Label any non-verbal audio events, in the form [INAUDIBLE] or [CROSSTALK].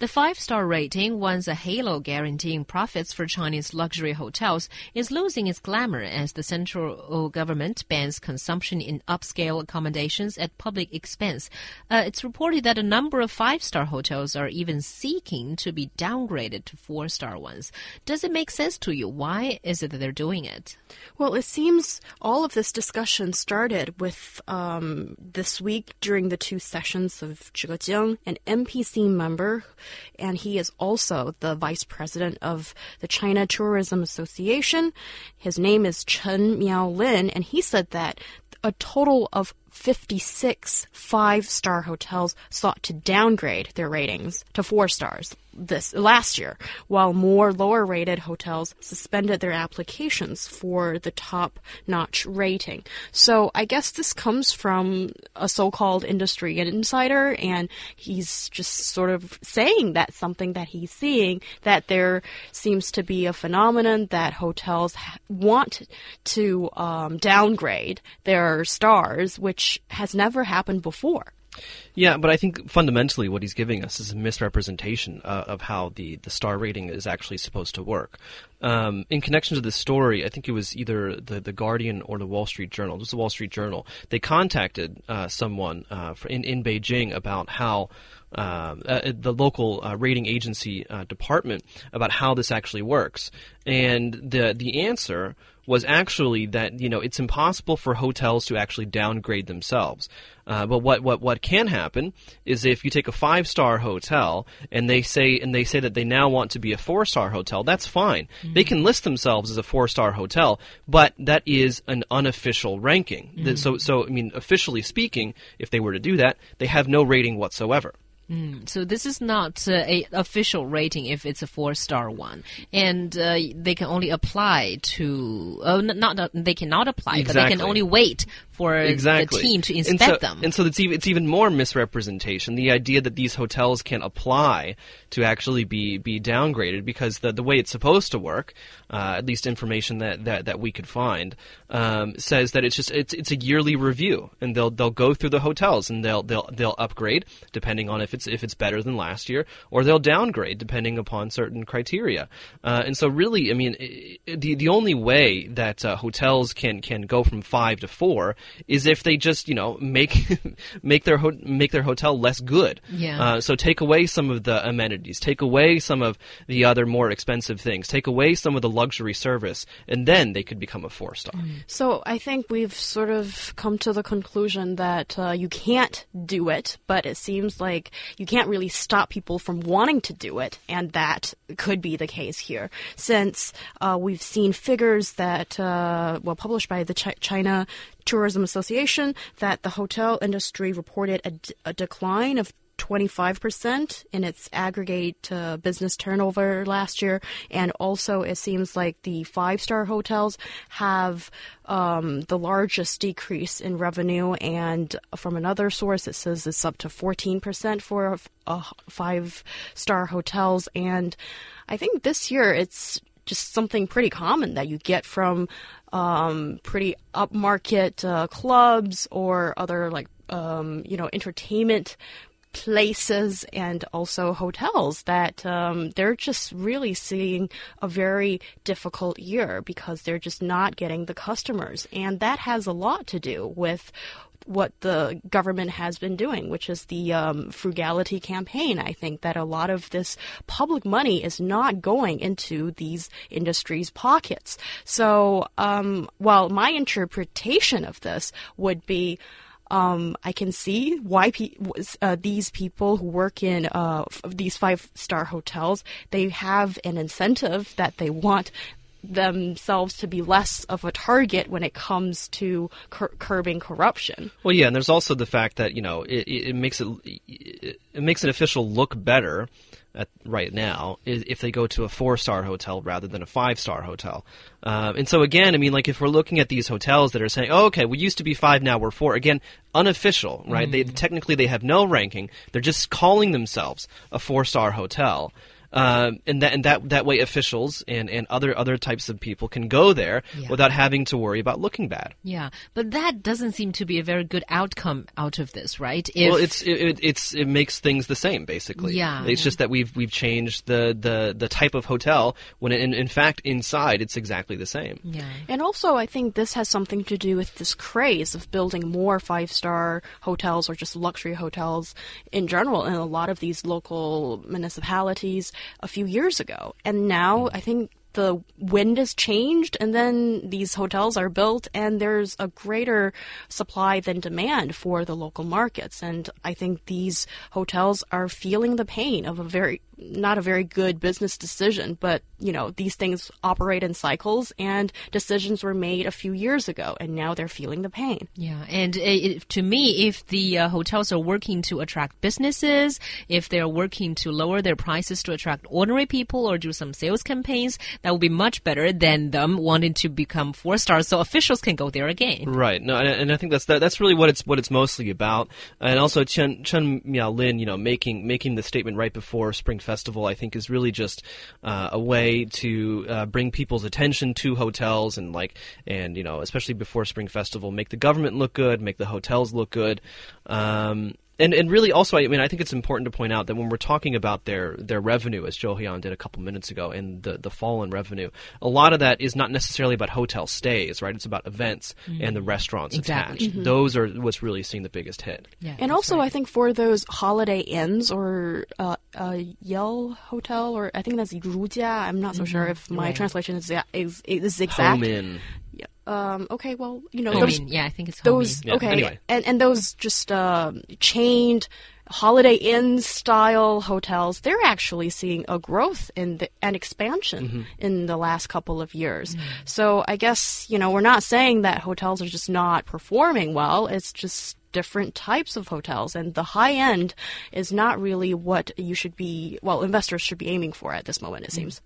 The five star rating, once a halo guaranteeing profits for Chinese luxury hotels, is losing its glamour as the central government bans consumption in upscale accommodations at public expense. Uh, it's reported that a number of five star hotels are even seeking to be downgraded to four star ones. Does it make sense to you? Why is it that they're doing it? Well, it seems all of this discussion started with um, this week during the two sessions of Zhejiang, an NPC member, and he is also the vice president of the China Tourism Association. His name is Chen Miaolin, and he said that a total of 56 five star hotels sought to downgrade their ratings to four stars this last year, while more lower rated hotels suspended their applications for the top notch rating. So I guess this comes from a so called industry insider, and he's just sort of saying that something that he's seeing that there seems to be a phenomenon that hotels want to um, downgrade their stars, which has never happened before. Yeah, but I think fundamentally what he's giving us is a misrepresentation uh, of how the, the star rating is actually supposed to work. Um, in connection to this story, I think it was either the, the Guardian or the Wall Street Journal. It was the Wall Street Journal. They contacted uh, someone uh, in, in Beijing about how. Uh, uh, the local uh, rating agency uh, department about how this actually works, and the the answer was actually that you know it's impossible for hotels to actually downgrade themselves. Uh, but what, what what can happen is if you take a five star hotel and they say and they say that they now want to be a four star hotel, that's fine. Mm-hmm. They can list themselves as a four star hotel, but that is an unofficial ranking. Mm-hmm. So so I mean, officially speaking, if they were to do that, they have no rating whatsoever. Mm, so this is not uh, a official rating if it's a four star one, and uh, they can only apply to. Oh, not, not they cannot apply, exactly. but they can only wait for exactly. the team to inspect and so, them. And so it's even, it's even more misrepresentation. The idea that these hotels can apply to actually be, be downgraded because the, the way it's supposed to work, uh, at least information that, that, that we could find, um, says that it's just it's, it's a yearly review and they'll they'll go through the hotels and they'll they'll they'll upgrade depending on if it's if it's better than last year or they'll downgrade depending upon certain criteria. Uh, and so really, I mean, the the only way that uh, hotels can can go from five to four is if they just you know make [LAUGHS] make their ho- make their hotel less good. Yeah. Uh, so take away some of the amenities, take away some of the other more expensive things, take away some of the luxury service, and then they could become a four star. Mm. So I think we've sort of come to the conclusion that uh, you can't do it, but it seems like you can't really stop people from wanting to do it, and that could be the case here, since uh, we've seen figures that uh, well published by the Ch China Tourism Association that the hotel industry reported a, a decline of 25% in its aggregate uh, business turnover last year. And also, it seems like the five star hotels have um, the largest decrease in revenue. And from another source, it says it's up to 14% for uh, five star hotels. And I think this year it's just something pretty common that you get from um, pretty upmarket uh, clubs or other like um, you know entertainment places and also hotels that um, they're just really seeing a very difficult year because they're just not getting the customers and that has a lot to do with what the government has been doing, which is the um, frugality campaign. I think that a lot of this public money is not going into these industries' pockets. So, um, while my interpretation of this would be, um, I can see why pe uh, these people who work in uh, these five star hotels they have an incentive that they want themselves to be less of a target when it comes to cur curbing corruption. Well, yeah, and there's also the fact that you know it, it makes it it makes an official look better at right now if they go to a four star hotel rather than a five star hotel. Um, and so again, I mean, like if we're looking at these hotels that are saying, "Oh, okay, we used to be five, now we're four. Again, unofficial, right? Mm. They technically they have no ranking. They're just calling themselves a four star hotel. Um, and that and that that way officials and, and other other types of people can go there Yeah. without having to worry about looking bad. Yeah, but that doesn't seem to be a very good outcome out of this, right? If, well, it's it, it, it's it makes things the same basically. Yeah, it's yeah. just that we've we've changed the the, the type of hotel when in, in fact inside it's exactly the same. yeah. And also, I think this has something to do with this craze of building more five star hotels or just luxury hotels in general in a lot of these local municipalities a few years ago. And now hmm. I think the wind has changed, and then these hotels are built, and there's a greater supply than demand for the local markets. And I think these hotels are feeling the pain of a very not a very good business decision, but you know, these things operate in cycles and decisions were made a few years ago and now they're feeling the pain. Yeah, and it, to me, if the uh, hotels are working to attract businesses, if they're working to lower their prices to attract ordinary people or do some sales campaigns, that would be much better than them wanting to become four stars so officials can go there again. Right. No, and, and I think that's that, that's really what it's what it's mostly about. And also Chen Chen Miao Lin, you know, making making the statement right before Spring Festival, I think is really just uh, a way to uh, bring people's attention to hotels and like and you know, especially before Spring Festival, make the government look good, make the hotels look good. Um, and, and really also, I mean, I think it's important to point out that when we're talking about their, their revenue, as Joe Hyun did a couple minutes ago, and the, the fall in revenue, a lot of that is not necessarily about hotel stays, right? It's about events and the restaurants Exactly. attached. Those are what's really seeing the biggest hit. Yeah, And also, right. I think for those holiday inns or uh, uh, Yell Hotel, or I think that's Rujia, I'm not so sure if my Right. translation is, is, is Home exact. in. Yeah. Um, okay, well, you know, I those, mean, yeah, I think it's those. Yeah, okay anyway. and and those just um chained holiday inn style hotels they're actually seeing a growth in the, an expansion in the last couple of years. So i guess you know we're not saying that hotels are just not performing well. It's just different types of hotels and the high end is not really what you should be well investors should be aiming for at this moment it seems